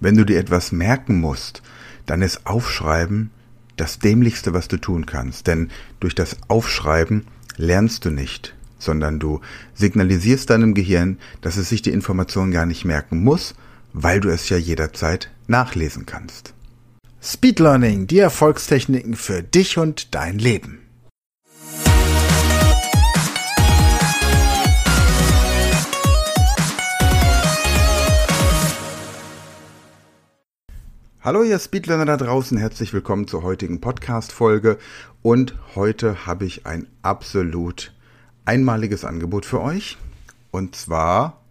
Wenn du dir etwas merken musst, dann ist Aufschreiben das Dämlichste, was du tun kannst. Denn durch das Aufschreiben lernst du nicht, sondern du signalisierst deinem Gehirn, dass es sich die Information gar nicht merken muss, weil du es ja jederzeit nachlesen kannst. Speed Learning, die Erfolgstechniken für dich und dein Leben. Hallo ihr Speedlearner da draußen, herzlich willkommen zur heutigen Podcast-Folge und heute habe ich ein absolut einmaliges Angebot für euch und zwar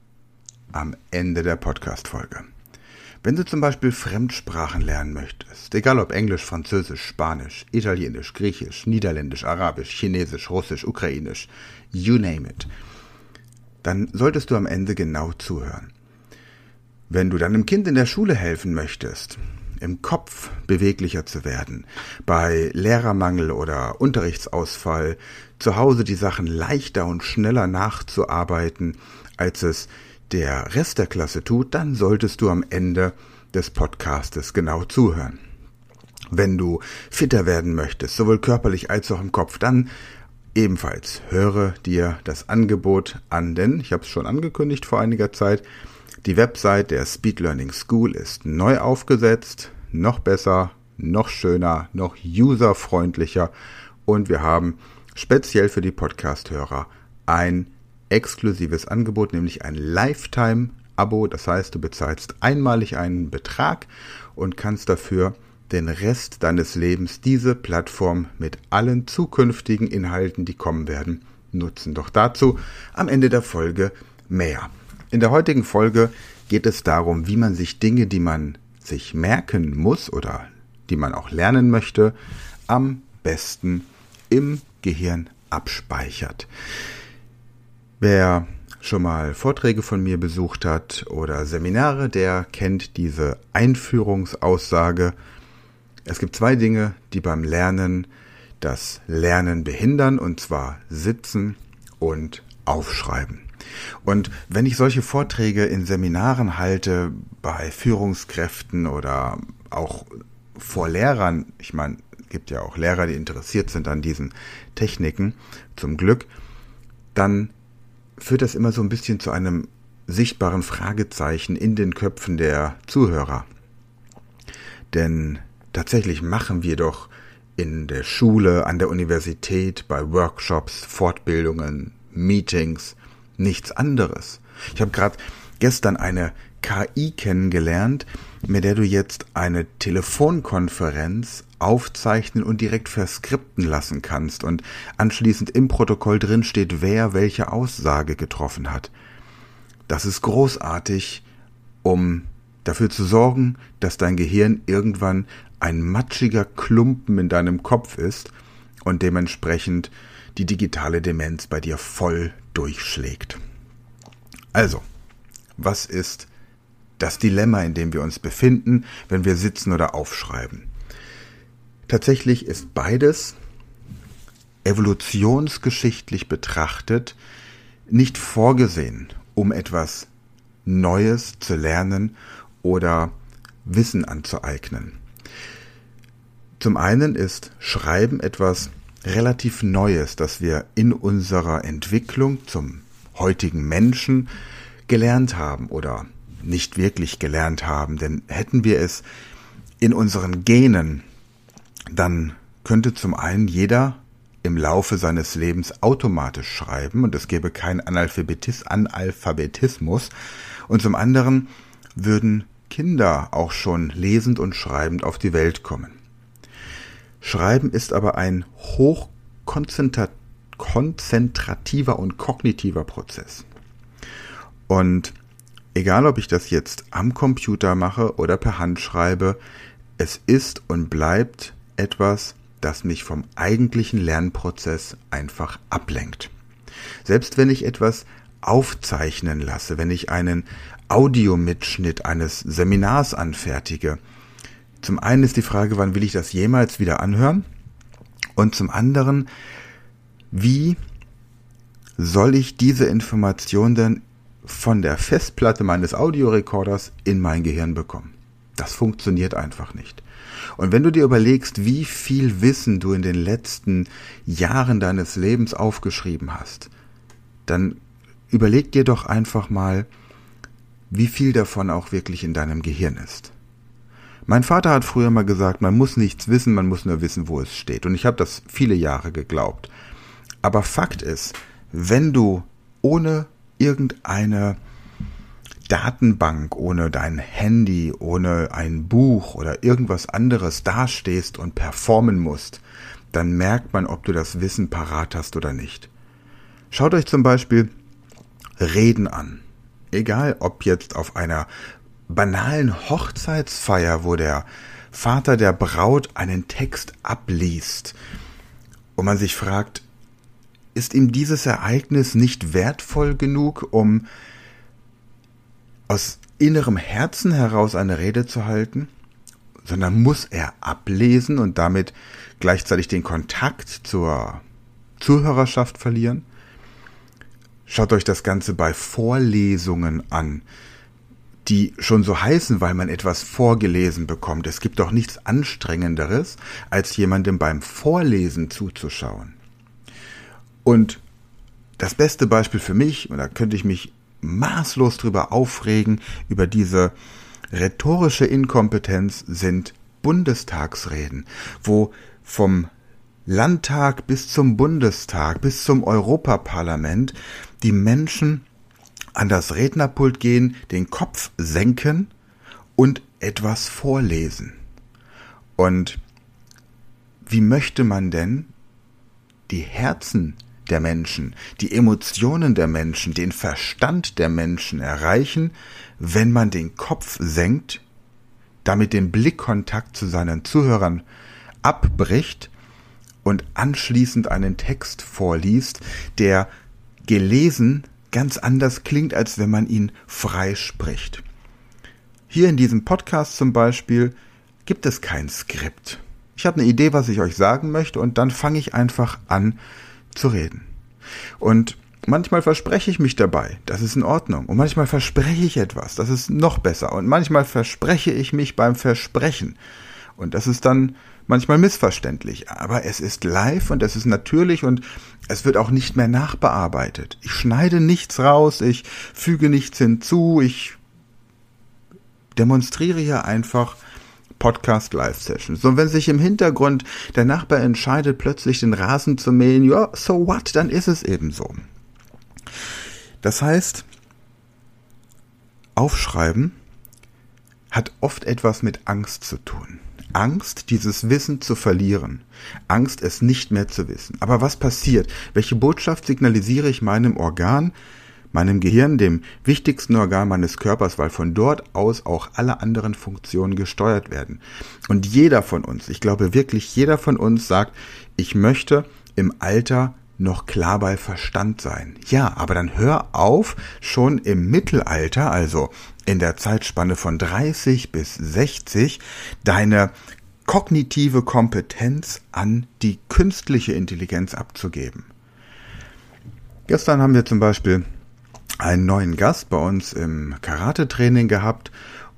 am Ende der Podcast-Folge. Wenn du zum Beispiel Fremdsprachen lernen möchtest, egal ob Englisch, Französisch, Spanisch, Italienisch, Griechisch, Niederländisch, Arabisch, Chinesisch, Russisch, Ukrainisch, you name it, dann solltest du am Ende genau zuhören. Wenn du deinem Kind in der Schule helfen möchtest, im Kopf beweglicher zu werden, bei Lehrermangel oder Unterrichtsausfall zu Hause die Sachen leichter und schneller nachzuarbeiten, als es der Rest der Klasse tut, dann solltest du am Ende des Podcastes genau zuhören. Wenn du fitter werden möchtest, sowohl körperlich als auch im Kopf, dann ebenfalls höre dir das Angebot an, denn ich habe es schon angekündigt vor einiger Zeit, die Website der Speed Learning School ist neu aufgesetzt, noch besser, noch schöner, noch userfreundlicher und wir haben speziell für die Podcast-Hörer ein exklusives Angebot, nämlich ein Lifetime-Abo. Das heißt, du bezahlst einmalig einen Betrag und kannst dafür den Rest deines Lebens diese Plattform mit allen zukünftigen Inhalten, die kommen werden, nutzen. Doch dazu am Ende der Folge mehr. In der heutigen Folge geht es darum, wie man sich Dinge, die man sich merken muss oder die man auch lernen möchte, am besten im Gehirn abspeichert. Wer schon mal Vorträge von mir besucht hat oder Seminare, der kennt diese Einführungsaussage. Es gibt zwei Dinge, die beim Lernen das Lernen behindern, und zwar Sitzen und Aufschreiben. Und wenn ich solche Vorträge in Seminaren halte, bei Führungskräften oder auch vor Lehrern, ich meine, gibt ja auch Lehrer, die interessiert sind an diesen Techniken, zum Glück, dann führt das immer so ein bisschen zu einem sichtbaren Fragezeichen in den Köpfen der Zuhörer. Denn tatsächlich machen wir doch in der Schule, an der Universität, bei Workshops, Fortbildungen, Meetings nichts anderes. Ich habe gerade gestern eine KI kennengelernt, mit der du jetzt eine Telefonkonferenz aufzeichnen und direkt verskripten lassen kannst und anschließend im Protokoll drin steht, wer welche Aussage getroffen hat. Das ist großartig, um dafür zu sorgen, dass dein Gehirn irgendwann ein matschiger Klumpen in deinem Kopf ist und dementsprechend die digitale Demenz bei dir voll durchschlägt. Also, was ist das Dilemma, in dem wir uns befinden, wenn wir sitzen oder aufschreiben? Tatsächlich ist beides evolutionsgeschichtlich betrachtet nicht vorgesehen, um etwas Neues zu lernen oder Wissen anzueignen. Zum einen ist Schreiben etwas relativ Neues, das wir in unserer Entwicklung zum heutigen Menschen gelernt haben oder nicht wirklich gelernt haben. Denn hätten wir es in unseren Genen, dann könnte zum einen jeder im Laufe seines Lebens automatisch schreiben und es gäbe keinen Analphabetis Analphabetismus und zum anderen würden Kinder auch schon lesend und schreibend auf die Welt kommen. Schreiben ist aber ein hochkonzentrativer und kognitiver Prozess. Und egal, ob ich das jetzt am Computer mache oder per Hand schreibe, es ist und bleibt etwas, das mich vom eigentlichen Lernprozess einfach ablenkt. Selbst wenn ich etwas aufzeichnen lasse, wenn ich einen Audiomitschnitt eines Seminars anfertige, zum einen ist die Frage, wann will ich das jemals wieder anhören? Und zum anderen, wie soll ich diese Information denn von der Festplatte meines Audiorekorders in mein Gehirn bekommen? Das funktioniert einfach nicht. Und wenn du dir überlegst, wie viel Wissen du in den letzten Jahren deines Lebens aufgeschrieben hast, dann überleg dir doch einfach mal, wie viel davon auch wirklich in deinem Gehirn ist. Mein Vater hat früher mal gesagt, man muss nichts wissen, man muss nur wissen, wo es steht. Und ich habe das viele Jahre geglaubt. Aber Fakt ist, wenn du ohne irgendeine Datenbank, ohne dein Handy, ohne ein Buch oder irgendwas anderes dastehst und performen musst, dann merkt man, ob du das Wissen parat hast oder nicht. Schaut euch zum Beispiel Reden an. Egal ob jetzt auf einer banalen Hochzeitsfeier, wo der Vater der Braut einen Text abliest und man sich fragt, ist ihm dieses Ereignis nicht wertvoll genug, um aus innerem Herzen heraus eine Rede zu halten, sondern muss er ablesen und damit gleichzeitig den Kontakt zur Zuhörerschaft verlieren? Schaut euch das Ganze bei Vorlesungen an, die schon so heißen, weil man etwas vorgelesen bekommt. Es gibt doch nichts Anstrengenderes, als jemandem beim Vorlesen zuzuschauen. Und das beste Beispiel für mich, und da könnte ich mich maßlos drüber aufregen, über diese rhetorische Inkompetenz, sind Bundestagsreden, wo vom Landtag bis zum Bundestag, bis zum Europaparlament die Menschen an das Rednerpult gehen, den Kopf senken und etwas vorlesen. Und wie möchte man denn die Herzen der Menschen, die Emotionen der Menschen, den Verstand der Menschen erreichen, wenn man den Kopf senkt, damit den Blickkontakt zu seinen Zuhörern abbricht und anschließend einen Text vorliest, der gelesen ganz anders klingt, als wenn man ihn frei spricht. Hier in diesem Podcast zum Beispiel gibt es kein Skript. Ich habe eine Idee, was ich euch sagen möchte, und dann fange ich einfach an zu reden. Und manchmal verspreche ich mich dabei, das ist in Ordnung. Und manchmal verspreche ich etwas, das ist noch besser. Und manchmal verspreche ich mich beim Versprechen. Und das ist dann manchmal missverständlich. Aber es ist live und es ist natürlich und es wird auch nicht mehr nachbearbeitet. Ich schneide nichts raus, ich füge nichts hinzu, ich demonstriere hier einfach Podcast Live Session. So, wenn sich im Hintergrund der Nachbar entscheidet, plötzlich den Rasen zu mähen, ja, so what, dann ist es eben so. Das heißt, Aufschreiben hat oft etwas mit Angst zu tun. Angst, dieses Wissen zu verlieren. Angst, es nicht mehr zu wissen. Aber was passiert? Welche Botschaft signalisiere ich meinem Organ, meinem Gehirn, dem wichtigsten Organ meines Körpers, weil von dort aus auch alle anderen Funktionen gesteuert werden. Und jeder von uns, ich glaube wirklich jeder von uns sagt, ich möchte im Alter noch klar bei Verstand sein. Ja, aber dann hör auf, schon im Mittelalter, also in der Zeitspanne von 30 bis 60, deine kognitive Kompetenz an die künstliche Intelligenz abzugeben. Gestern haben wir zum Beispiel einen neuen Gast bei uns im Karate-Training gehabt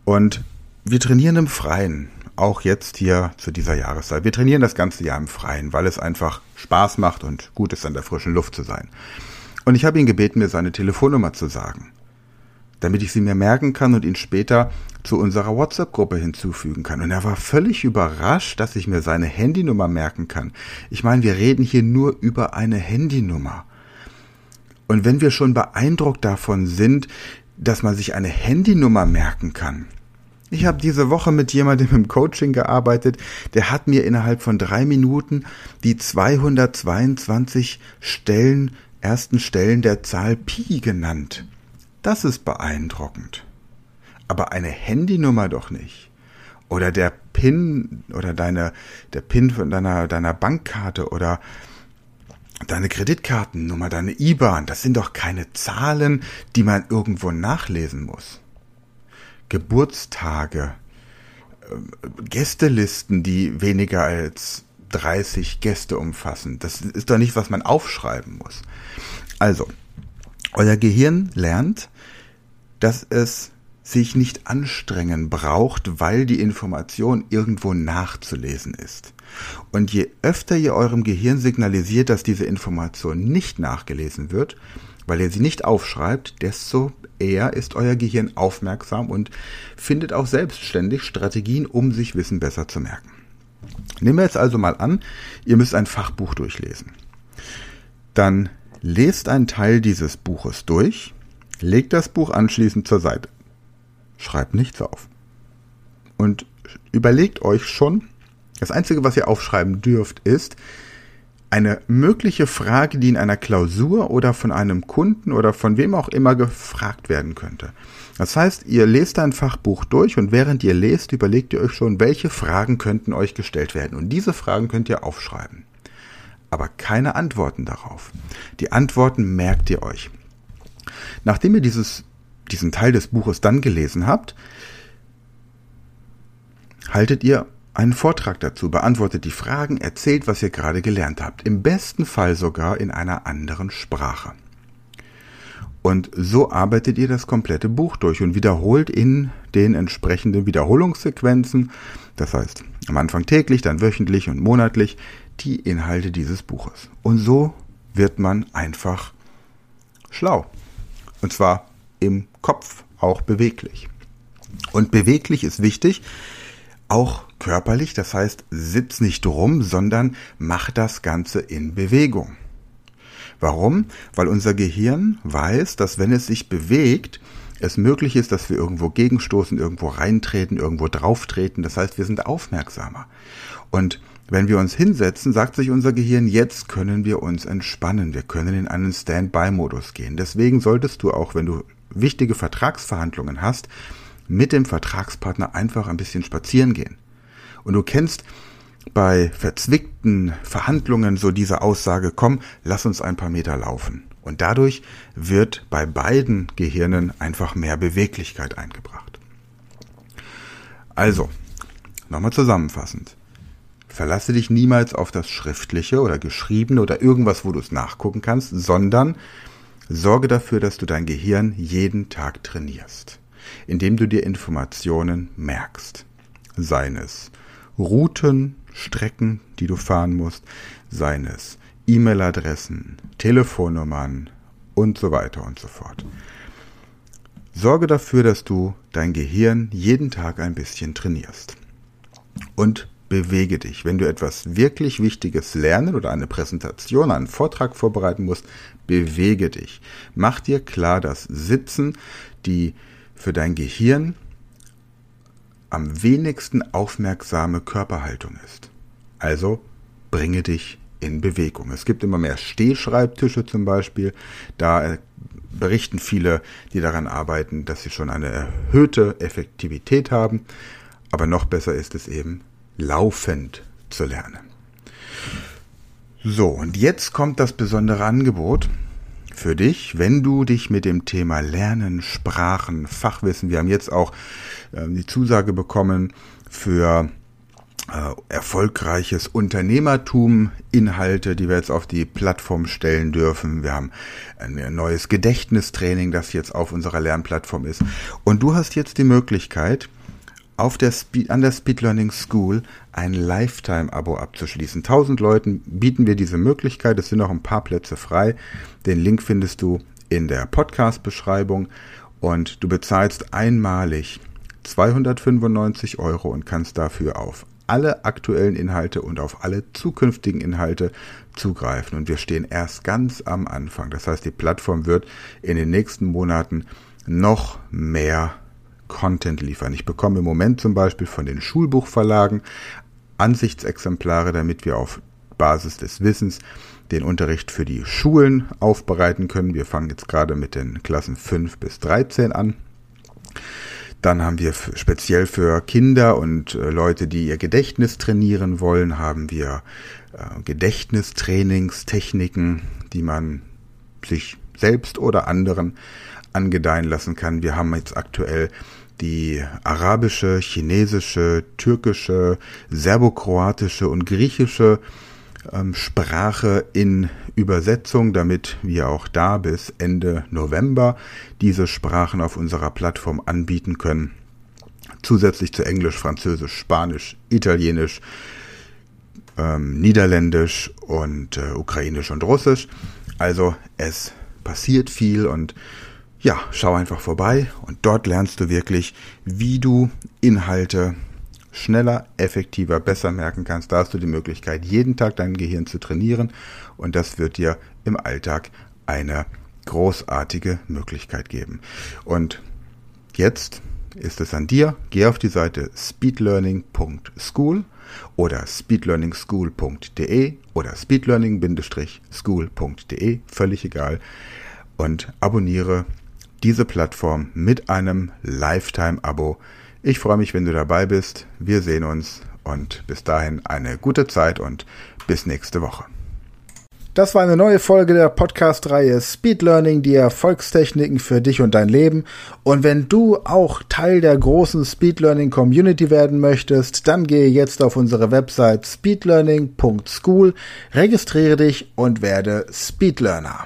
und wir trainieren im Freien, auch jetzt hier zu dieser Jahreszeit. Wir trainieren das ganze Jahr im Freien, weil es einfach Spaß macht und gut ist, an der frischen Luft zu sein. Und ich habe ihn gebeten, mir seine Telefonnummer zu sagen, damit ich sie mir merken kann und ihn später zu unserer WhatsApp-Gruppe hinzufügen kann. Und er war völlig überrascht, dass ich mir seine Handynummer merken kann. Ich meine, wir reden hier nur über eine Handynummer. Und wenn wir schon beeindruckt davon sind, dass man sich eine Handynummer merken kann. Ich habe diese Woche mit jemandem im Coaching gearbeitet, der hat mir innerhalb von drei Minuten die 222 Stellen, ersten Stellen der Zahl Pi genannt. Das ist beeindruckend. Aber eine Handynummer doch nicht. Oder der PIN oder deine, der PIN von deiner, deiner Bankkarte oder deine Kreditkartennummer, deine IBAN, das sind doch keine Zahlen, die man irgendwo nachlesen muss. Geburtstage, äh, Gästelisten, die weniger als 30 Gäste umfassen. Das ist doch nicht, was man aufschreiben muss. Also, euer Gehirn lernt, dass es sich nicht anstrengen braucht, weil die Information irgendwo nachzulesen ist. Und je öfter ihr eurem Gehirn signalisiert, dass diese Information nicht nachgelesen wird, weil ihr sie nicht aufschreibt, desto eher ist euer Gehirn aufmerksam und findet auch selbstständig Strategien, um sich Wissen besser zu merken. Nehmen wir jetzt also mal an, ihr müsst ein Fachbuch durchlesen. Dann lest einen Teil dieses Buches durch, legt das Buch anschließend zur Seite, schreibt nichts auf und überlegt euch schon, das Einzige, was ihr aufschreiben dürft, ist eine mögliche Frage, die in einer Klausur oder von einem Kunden oder von wem auch immer gefragt werden könnte. Das heißt, ihr lest ein Fachbuch durch und während ihr lest, überlegt ihr euch schon, welche Fragen könnten euch gestellt werden. Und diese Fragen könnt ihr aufschreiben. Aber keine Antworten darauf. Die Antworten merkt ihr euch. Nachdem ihr dieses, diesen Teil des Buches dann gelesen habt, haltet ihr einen Vortrag dazu, beantwortet die Fragen, erzählt, was ihr gerade gelernt habt. Im besten Fall sogar in einer anderen Sprache. Und so arbeitet ihr das komplette Buch durch und wiederholt in den entsprechenden Wiederholungssequenzen, das heißt am Anfang täglich, dann wöchentlich und monatlich, die Inhalte dieses Buches. Und so wird man einfach schlau. Und zwar im Kopf, auch beweglich. Und beweglich ist wichtig, auch körperlich, das heißt, sitz nicht rum, sondern mach das Ganze in Bewegung. Warum? Weil unser Gehirn weiß, dass wenn es sich bewegt, es möglich ist, dass wir irgendwo gegenstoßen, irgendwo reintreten, irgendwo drauftreten. Das heißt, wir sind aufmerksamer. Und wenn wir uns hinsetzen, sagt sich unser Gehirn, jetzt können wir uns entspannen. Wir können in einen Standby-Modus gehen. Deswegen solltest du auch, wenn du wichtige Vertragsverhandlungen hast, mit dem Vertragspartner einfach ein bisschen spazieren gehen. Und du kennst bei verzwickten Verhandlungen so diese Aussage, komm, lass uns ein paar Meter laufen. Und dadurch wird bei beiden Gehirnen einfach mehr Beweglichkeit eingebracht. Also, nochmal zusammenfassend. Verlasse dich niemals auf das Schriftliche oder Geschriebene oder irgendwas, wo du es nachgucken kannst, sondern sorge dafür, dass du dein Gehirn jeden Tag trainierst, indem du dir Informationen merkst. Seien es Routen, Strecken, die du fahren musst, seien es E-Mail-Adressen, Telefonnummern und so weiter und so fort. Sorge dafür, dass du dein Gehirn jeden Tag ein bisschen trainierst. Und bewege dich. Wenn du etwas wirklich Wichtiges lernen oder eine Präsentation, einen Vortrag vorbereiten musst, bewege dich. Mach dir klar, dass Sitzen die für dein Gehirn am wenigsten aufmerksame Körperhaltung ist. Also bringe dich in Bewegung. Es gibt immer mehr Stehschreibtische zum Beispiel. Da äh, berichten viele, die daran arbeiten, dass sie schon eine erhöhte Effektivität haben. Aber noch besser ist es eben, laufend zu lernen. So, und jetzt kommt das besondere Angebot für dich, wenn du dich mit dem Thema Lernen, Sprachen, Fachwissen, wir haben jetzt auch äh, die Zusage bekommen für äh, erfolgreiches Unternehmertum, Inhalte, die wir jetzt auf die Plattform stellen dürfen. Wir haben ein neues Gedächtnistraining, das jetzt auf unserer Lernplattform ist. Und du hast jetzt die Möglichkeit, auf der Speed, an der Speed Learning School ein Lifetime-Abo abzuschließen. 1000 Leuten bieten wir diese Möglichkeit. Es sind noch ein paar Plätze frei. Den Link findest du in der Podcast-Beschreibung und du bezahlst einmalig 295 Euro und kannst dafür auf alle aktuellen Inhalte und auf alle zukünftigen Inhalte zugreifen. Und wir stehen erst ganz am Anfang. Das heißt, die Plattform wird in den nächsten Monaten noch mehr Content liefern. Ich bekomme im Moment zum Beispiel von den Schulbuchverlagen Ansichtsexemplare, damit wir auf Basis des Wissens den Unterricht für die Schulen aufbereiten können. Wir fangen jetzt gerade mit den Klassen 5 bis 13 an. Dann haben wir speziell für Kinder und äh, Leute, die ihr Gedächtnis trainieren wollen, haben wir äh, Gedächtnistrainingstechniken, die man sich selbst oder anderen angedeihen lassen kann. Wir haben jetzt aktuell die arabische, chinesische, türkische, serbokroatische und griechische ähm, Sprache in Übersetzung, damit wir auch da bis Ende November diese Sprachen auf unserer Plattform anbieten können. Zusätzlich zu Englisch, Französisch, Spanisch, Italienisch, ähm, Niederländisch und äh, Ukrainisch und Russisch. Also es passiert viel und ja, schau einfach vorbei und dort lernst du wirklich, wie du Inhalte schneller, effektiver, besser merken kannst. Da hast du die Möglichkeit, jeden Tag dein Gehirn zu trainieren und das wird dir im Alltag eine großartige Möglichkeit geben. Und jetzt ist es an dir. Geh auf die Seite speedlearning.school oder speedlearningschool.de oder speedlearning-school.de, völlig egal, und abonniere diese Plattform mit einem Lifetime-Abo. Ich freue mich, wenn du dabei bist. Wir sehen uns und bis dahin eine gute Zeit und bis nächste Woche. Das war eine neue Folge der Podcast-Reihe Speed Learning, die Erfolgstechniken für dich und dein Leben. Und wenn du auch Teil der großen Speed Learning Community werden möchtest, dann gehe jetzt auf unsere Website speedlearning.school, registriere dich und werde Speed Learner.